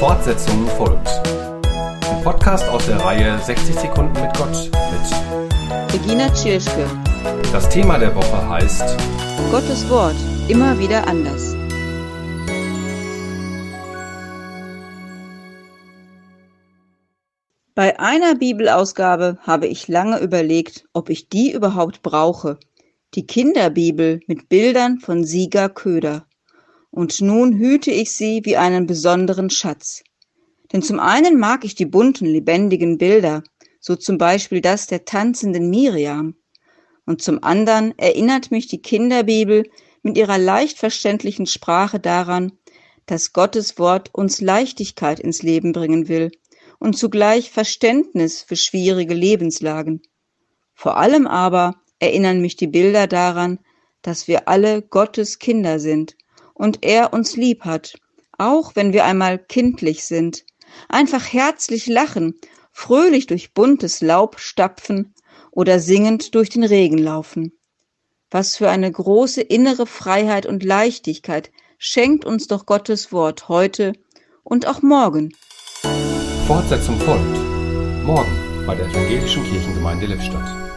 Fortsetzung folgt. Ein Podcast aus der Reihe 60 Sekunden mit Gott mit Regina Tschirschke. Das Thema der Woche heißt Gottes Wort. Immer wieder anders. Bei einer Bibelausgabe habe ich lange überlegt, ob ich die überhaupt brauche. Die Kinderbibel mit Bildern von Sieger Köder. Und nun hüte ich sie wie einen besonderen Schatz. Denn zum einen mag ich die bunten, lebendigen Bilder, so zum Beispiel das der tanzenden Miriam. Und zum anderen erinnert mich die Kinderbibel mit ihrer leicht verständlichen Sprache daran, dass Gottes Wort uns Leichtigkeit ins Leben bringen will und zugleich Verständnis für schwierige Lebenslagen. Vor allem aber erinnern mich die Bilder daran, dass wir alle Gottes Kinder sind und er uns lieb hat, auch wenn wir einmal kindlich sind, einfach herzlich lachen, fröhlich durch buntes Laub stapfen oder singend durch den Regen laufen. Was für eine große innere Freiheit und Leichtigkeit schenkt uns doch Gottes Wort heute und auch morgen. Fortsetzung folgt. Morgen bei der Evangelischen Kirchengemeinde Lippstadt.